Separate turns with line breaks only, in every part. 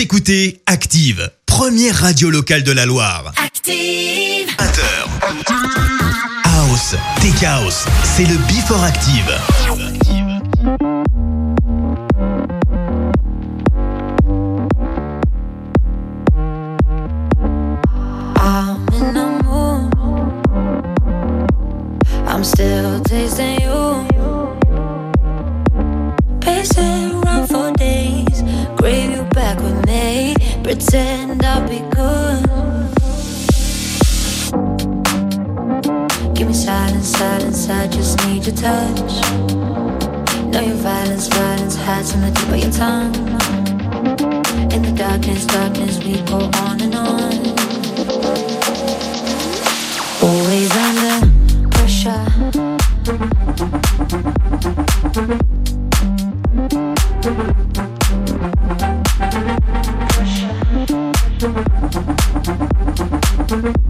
Écoutez Active, première radio locale de la Loire.
Active
20h. House, Tech House, c'est le Before Active.
pretend I'll be good. Give me silence, silence, I just need your touch. Know your violence, violence hides in the tip of your tongue. In the darkness, darkness, we go on and on. Always under pressure. thank you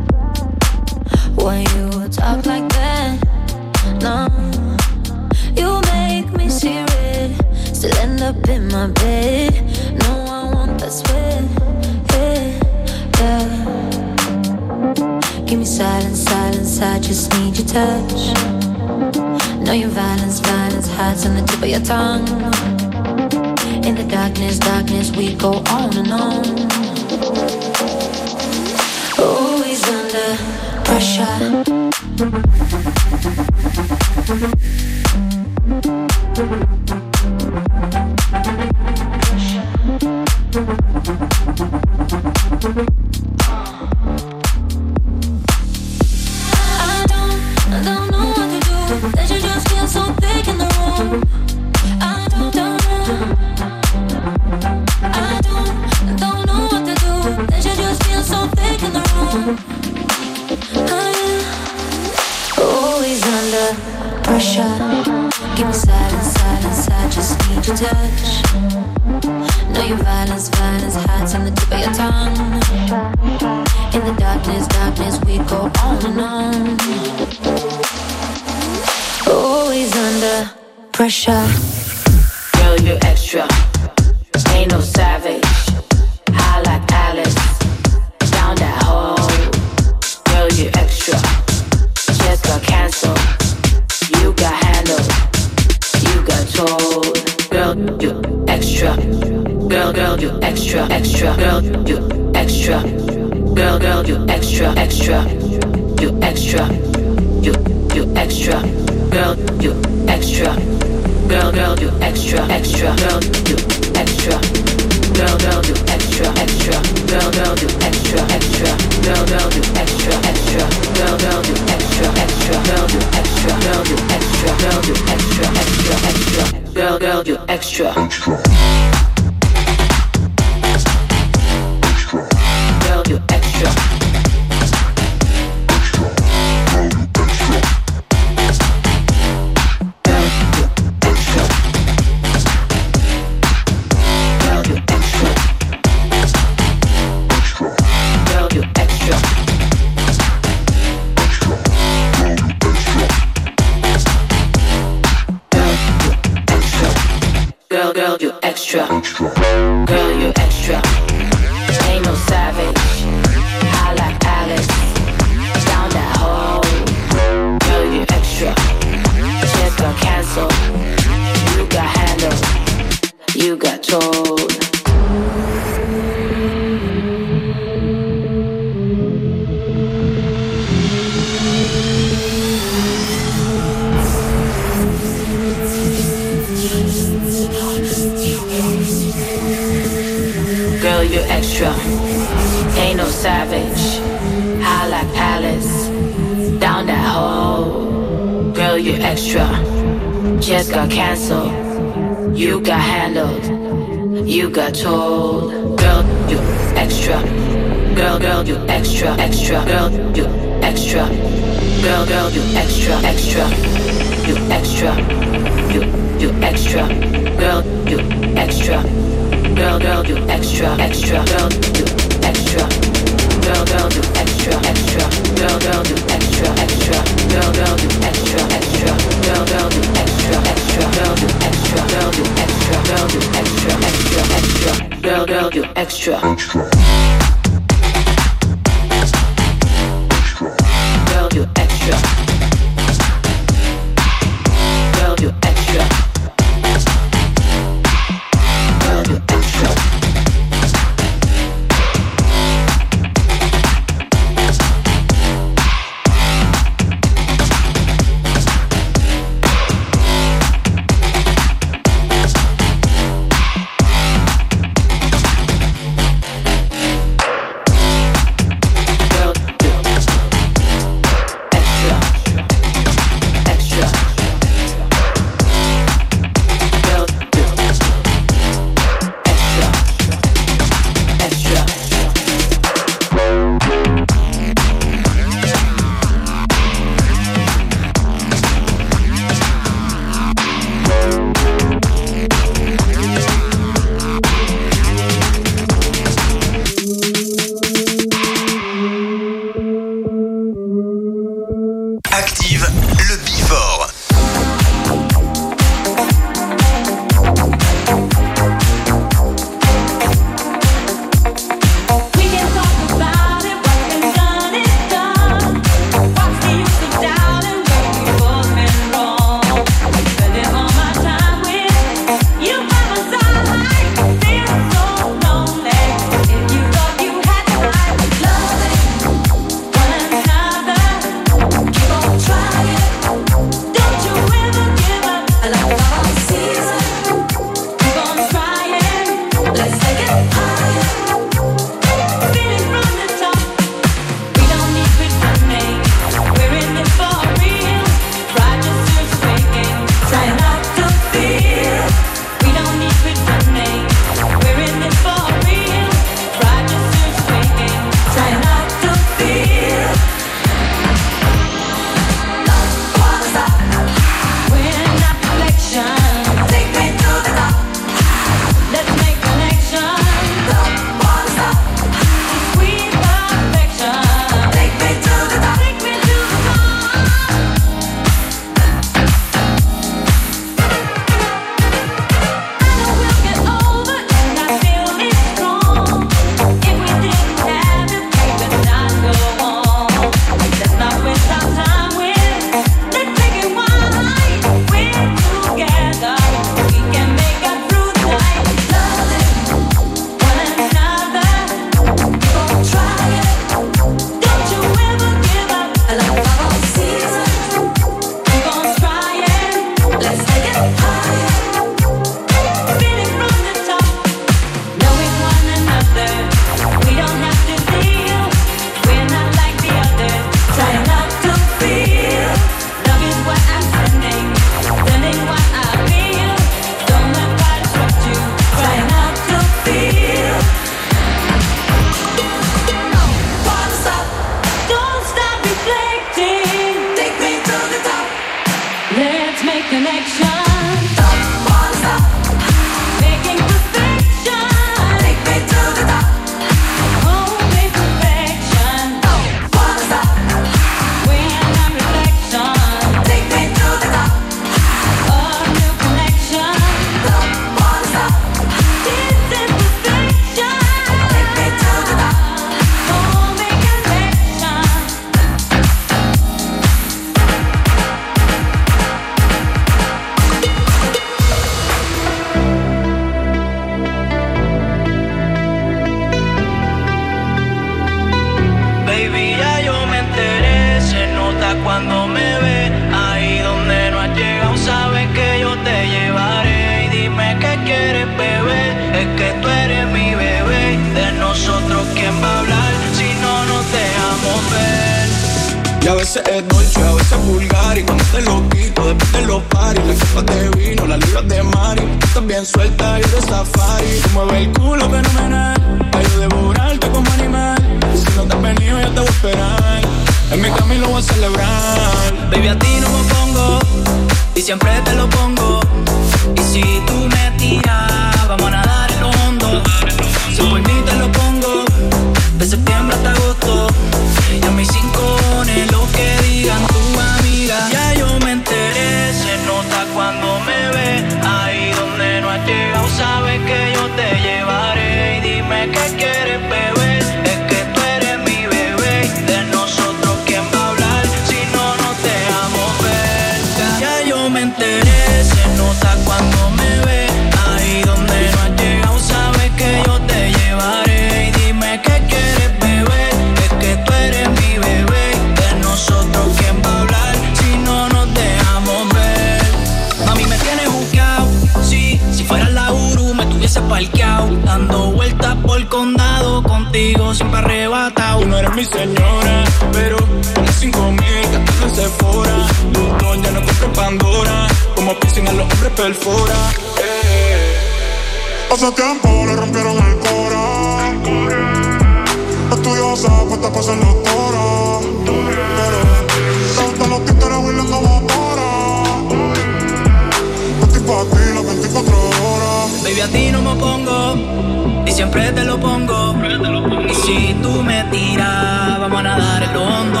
Y si
tú
me tiras, vamos a nadar el hondo.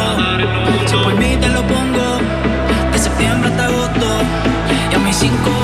Si por mí te lo pongo, de septiembre hasta agosto. Y a mis cinco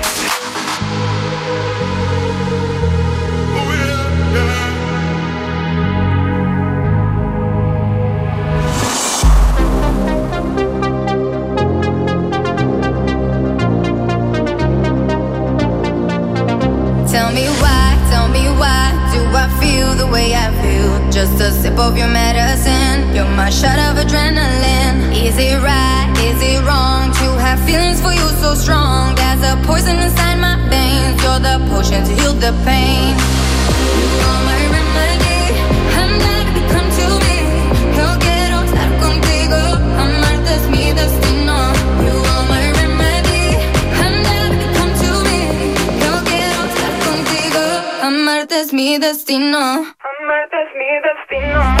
Just a sip of your medicine, you're my shot of adrenaline. Is it right, is it wrong to have feelings for you so strong? There's a poison inside my veins, you're the potion to heal the pain. You are my remedy, come to me. Quiero estar contigo, es mi destino. You are my remedy, come to me. Quiero estar contigo, es mi destino. Amarte es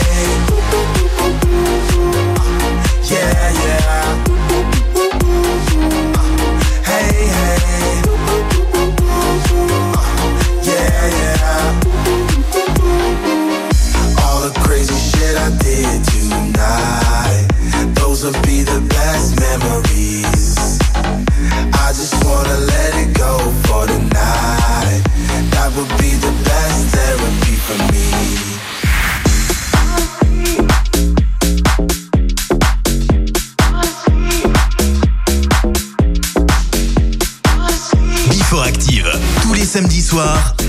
gonna let it go for tonight. That would be the best therapy for me.
samedi soir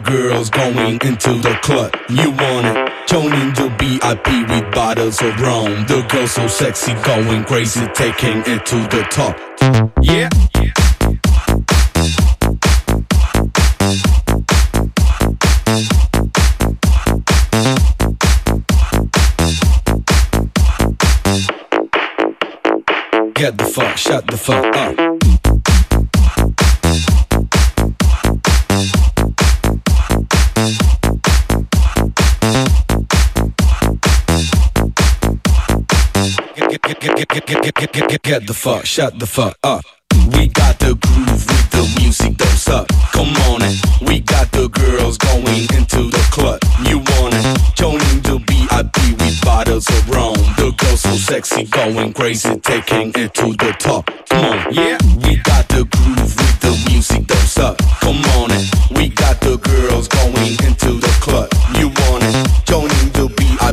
girls going into the club. You want it? Joining the VIP with bottles of rum. The girls so sexy, going crazy, taking it to the top. Yeah. Get the fuck, shut the fuck up. get, get, get, get, get, get, get the fuck, shut the fuck up. We got the groove with the music that's up. Come on in. we got the girls going into the club. You want it? join the VIP with bottles of rum. The girls so sexy, going crazy, taking it to the top. Come on, yeah. We got the groove with the music that's up. Come on in. we got the girls going into the club. You want it? join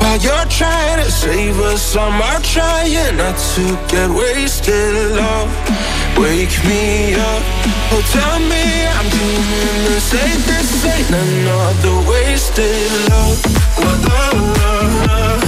While you're trying to save us, I'm trying not to get wasted love. Wake me up. Oh, tell me I'm doing the. This ain't another wasted love. La la la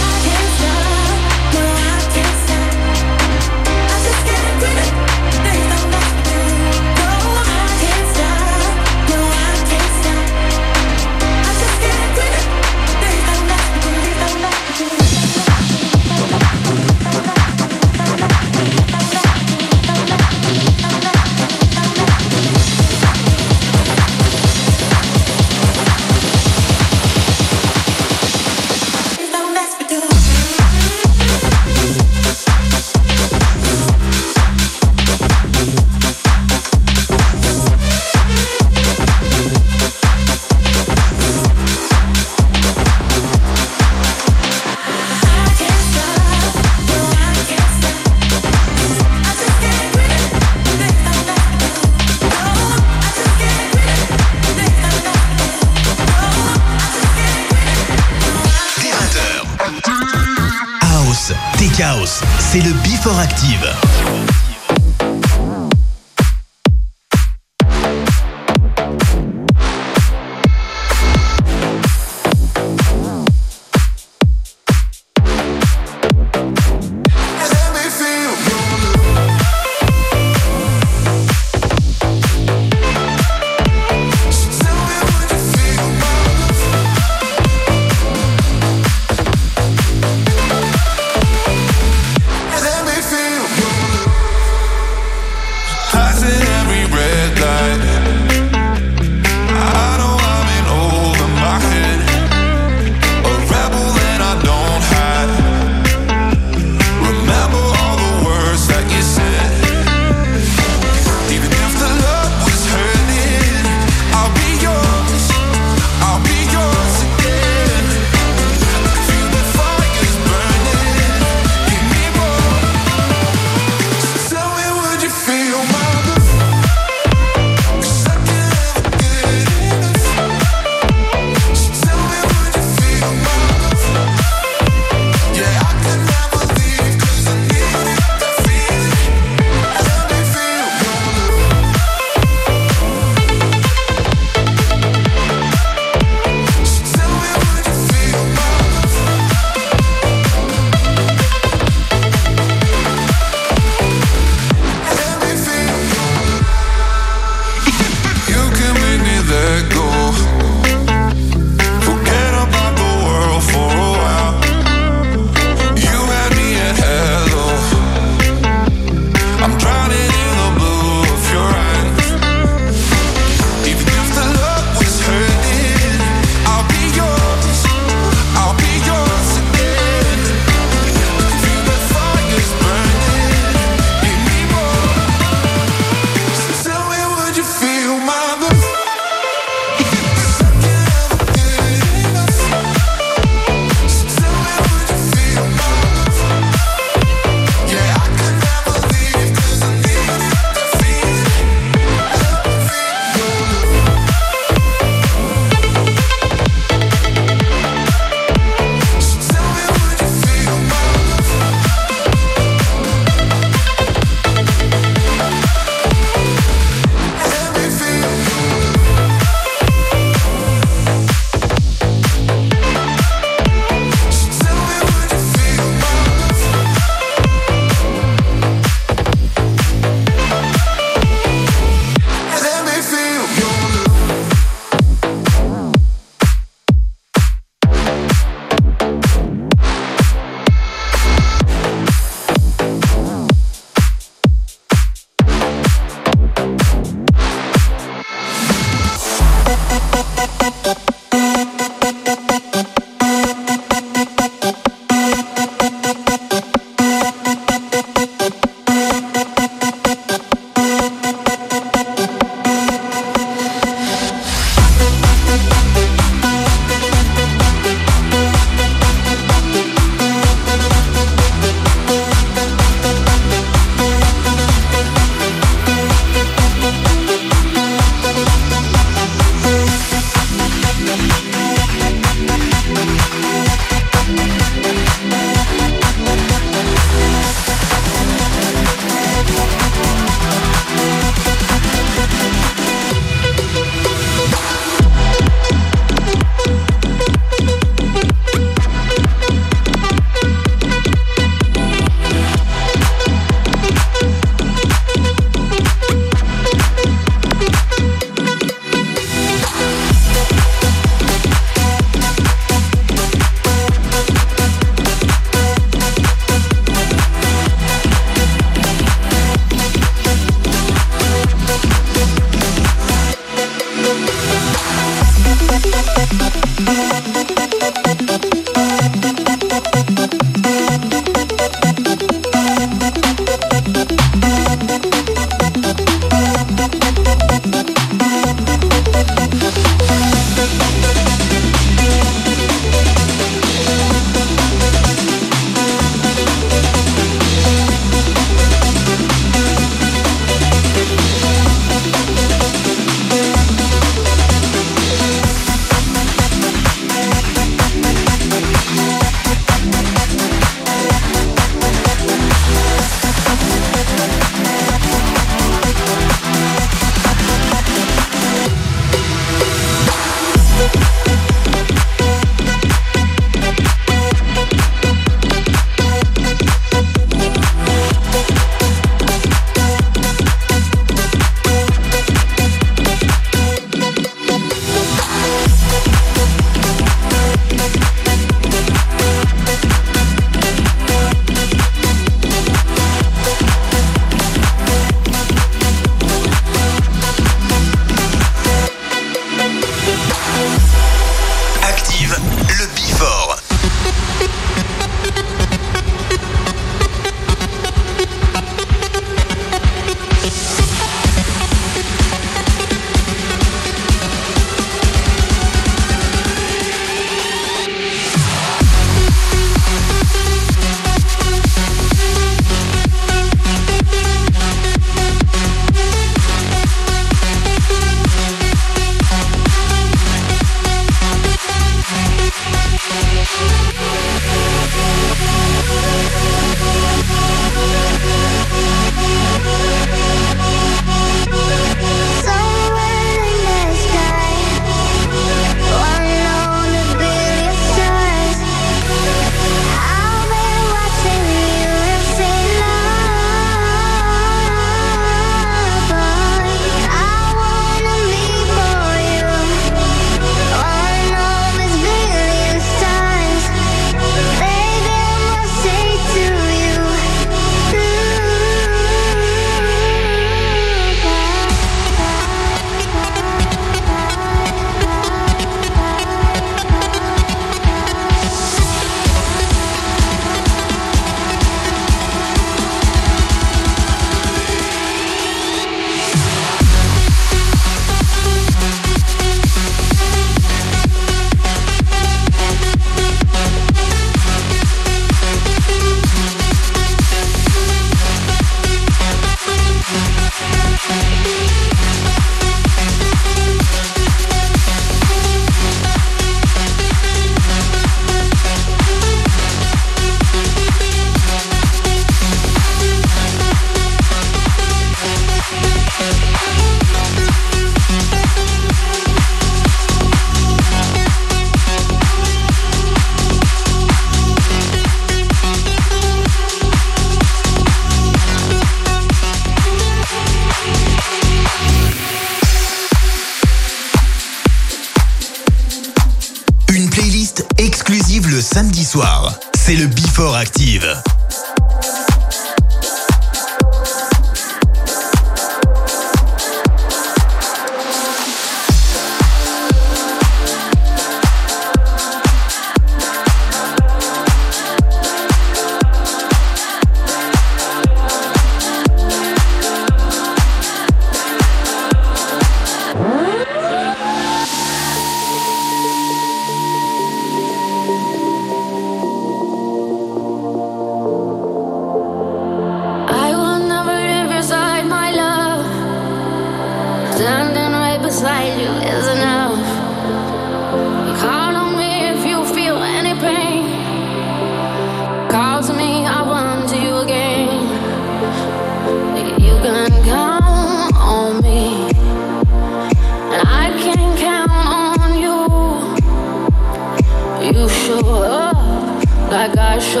show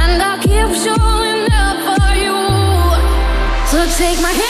and I keep showing up for you. So take my hand.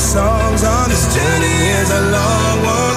Songs on. This journey is a long one.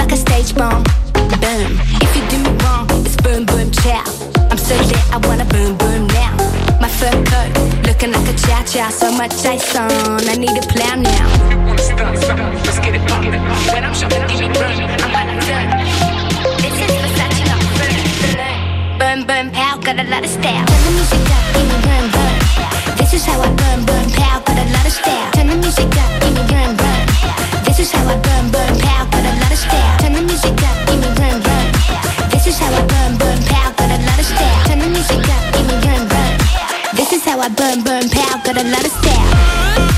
like a stage bomb. Boom. If you do me wrong, it's boom boom chow. I'm so lit, I wanna boom boom now. My fur coat, looking like a cha cha. So much ice on, I need a plan now.
Stop, stop,
let's get it. When I'm shopping, give me run. I'm out of. This is Versace, not Boom boom pow, got a lot of style. Turn the music up, give me run run. This is how I burn burn pow, got a lot of style. Turn the music up, give me run run. This is how I burn burn. pow. I burn, burn, pow, got a lot of style.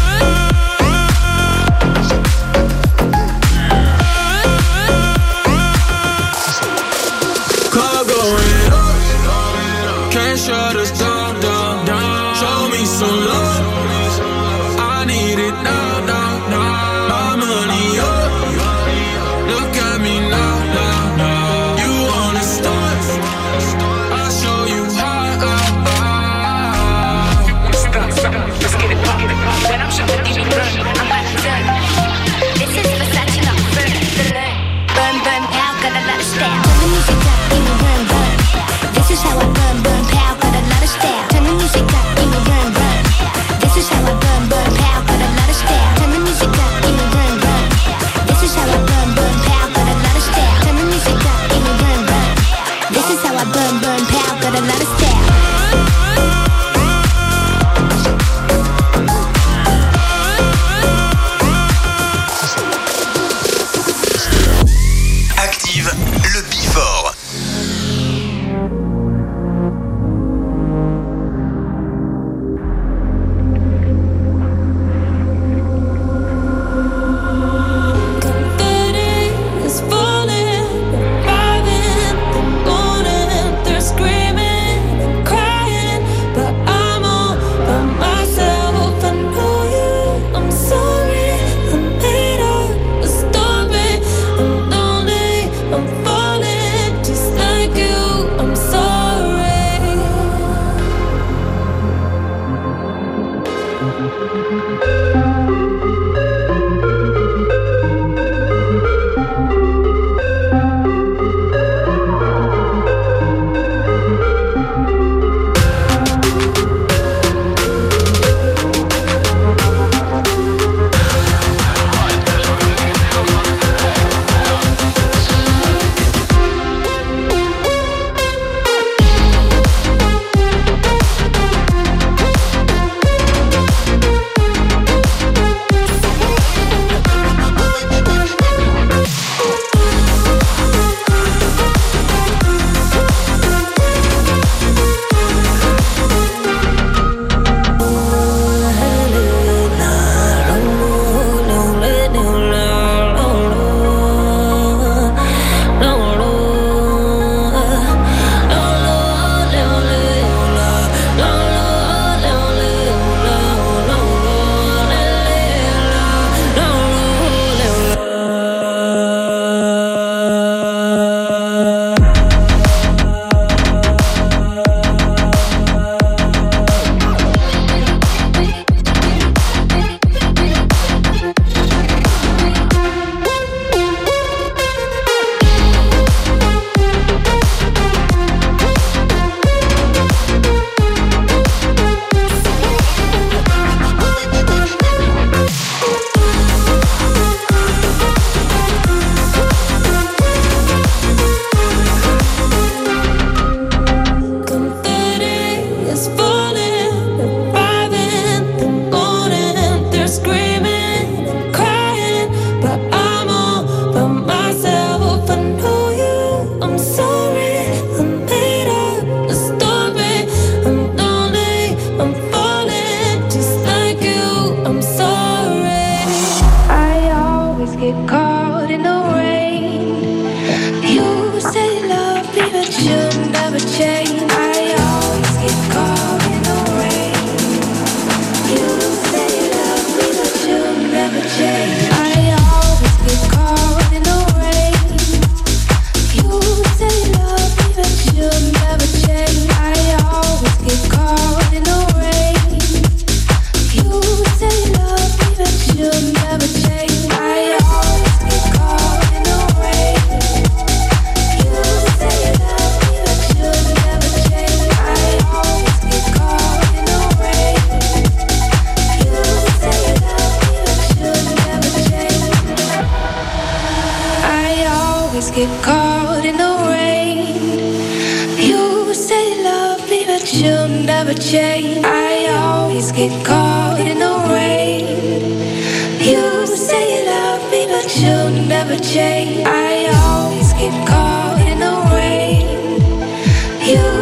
You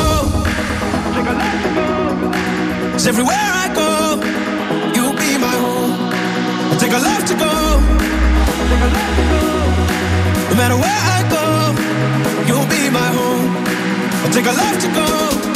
Everywhere I go, you'll be my home. I'll take a life to go. No matter where I go, you'll be my home.
I
take
a to go.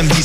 samedi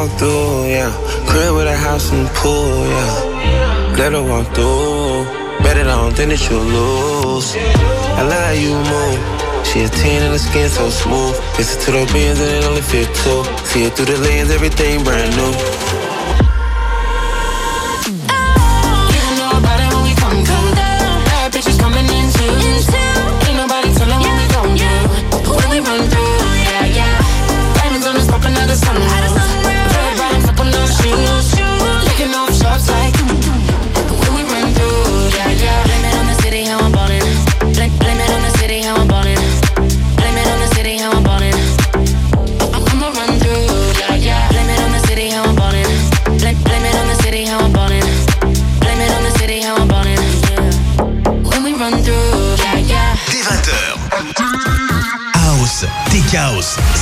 walk through, yeah. Crib with a house and pool, yeah. Let her walk through. Bet it on, then that you'll lose. I love how you move. She a 10 and the skin so smooth. Listen to the beans and it only fit two. See it through the lens, everything brand new.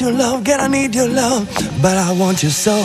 your
love, girl, I need your love, but I want your
soul.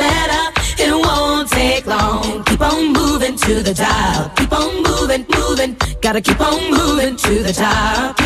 top. Keep on moving, moving. Gotta keep on moving to the top.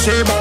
say
bye.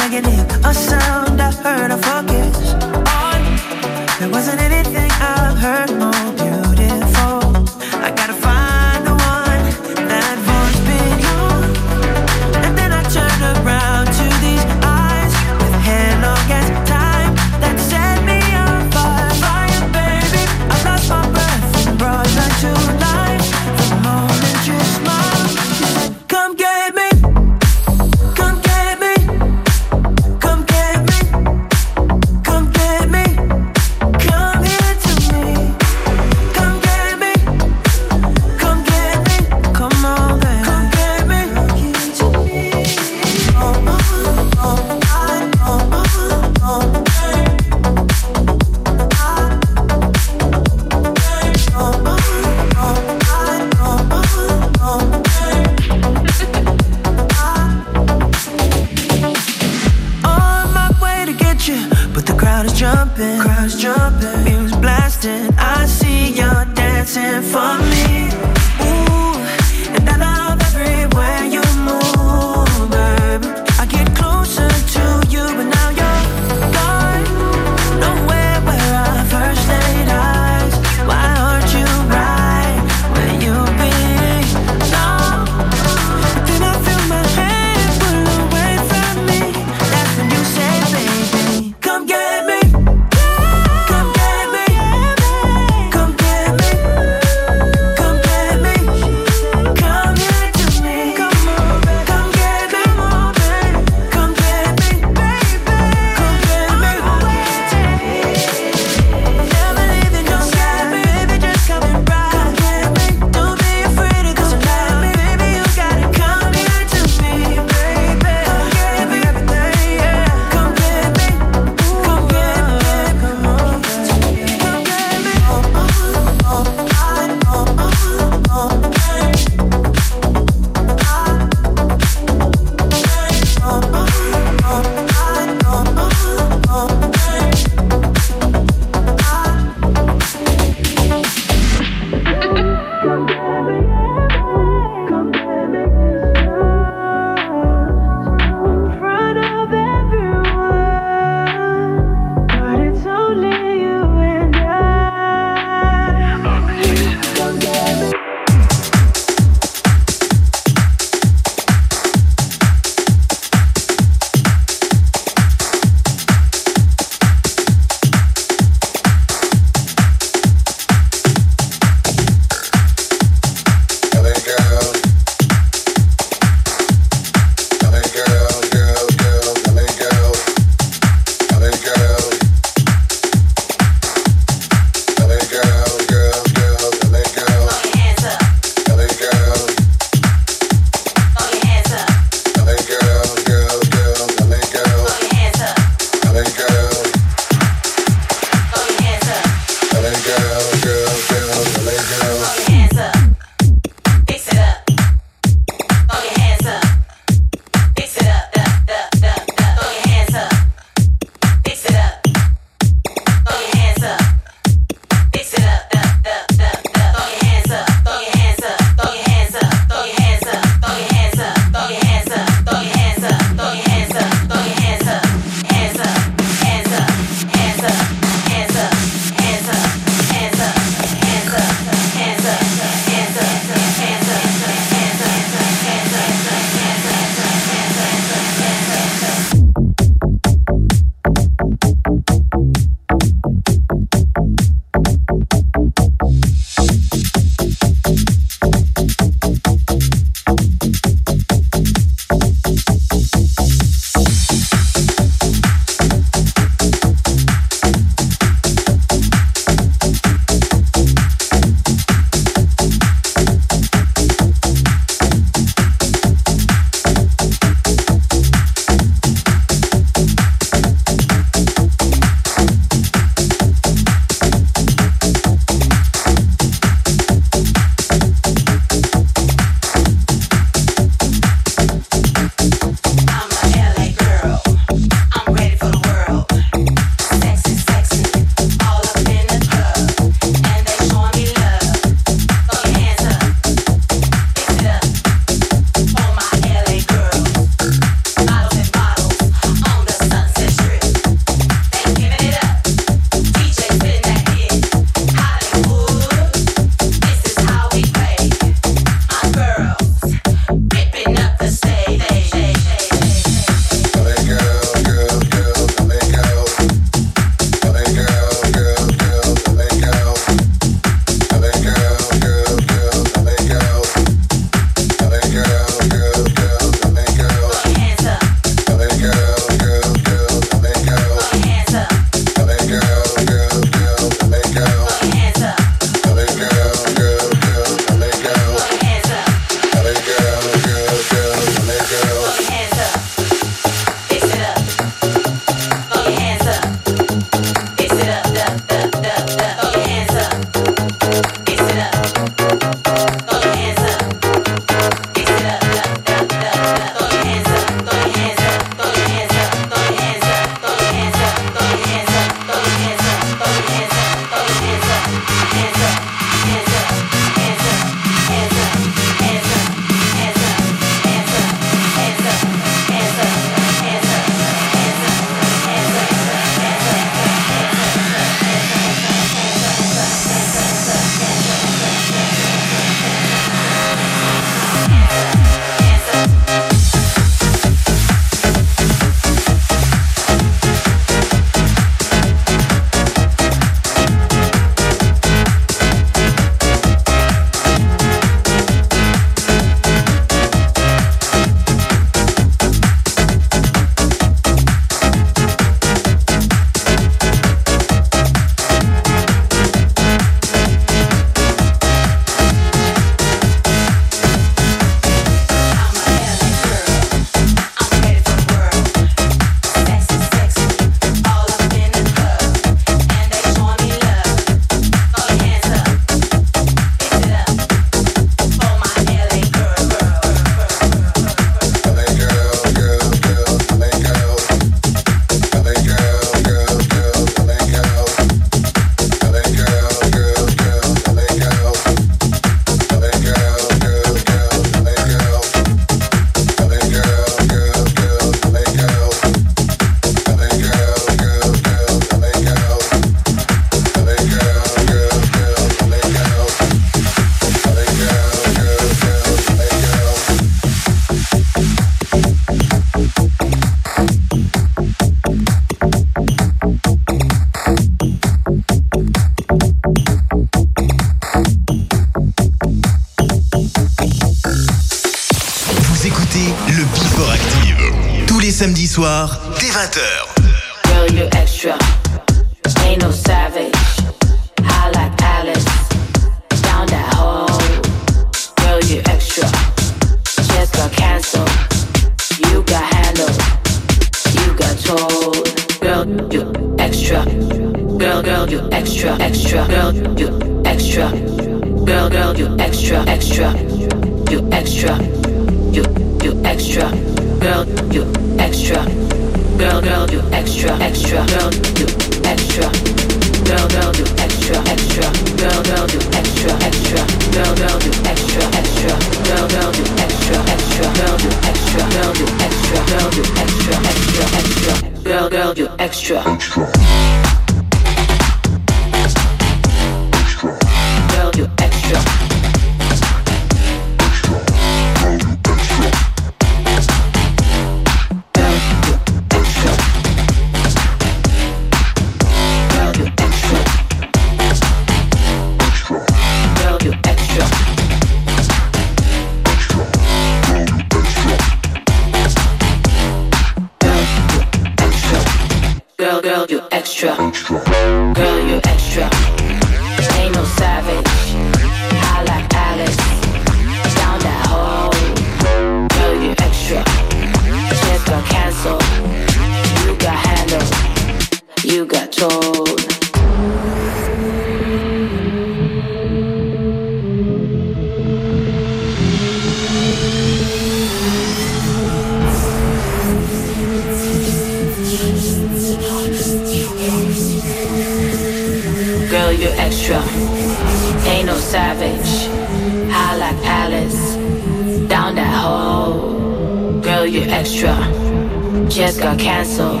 Just
got canceled.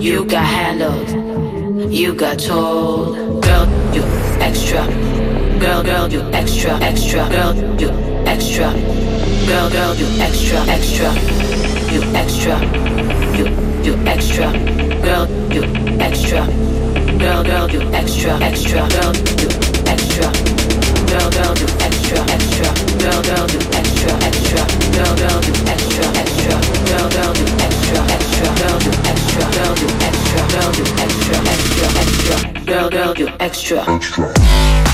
You got handled. You got told. Girl, you extra. Girl, girl, you extra, extra. Girl, you extra. Girl, girl, you extra, extra. You extra. You, you extra. Girl, you extra. Girl, girl, you extra, extra. Girl, you extra. Girl, girl, you extra, extra. Girl, girl, you extra, extra. Girl, girl, you extra, extra. extra extra extra extra extra extra extra extra extra extra extra extra extra extra